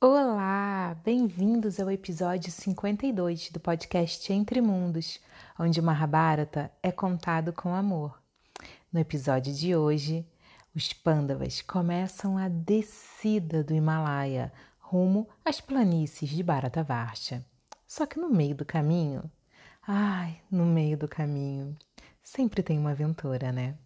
Olá, bem-vindos ao episódio 52 do podcast Entre Mundos, onde o Mahabharata é contado com amor. No episódio de hoje, os Pandavas começam a descida do Himalaia rumo às planícies de Bharatavarsha. Só que no meio do caminho, ai, no meio do caminho, sempre tem uma aventura, né?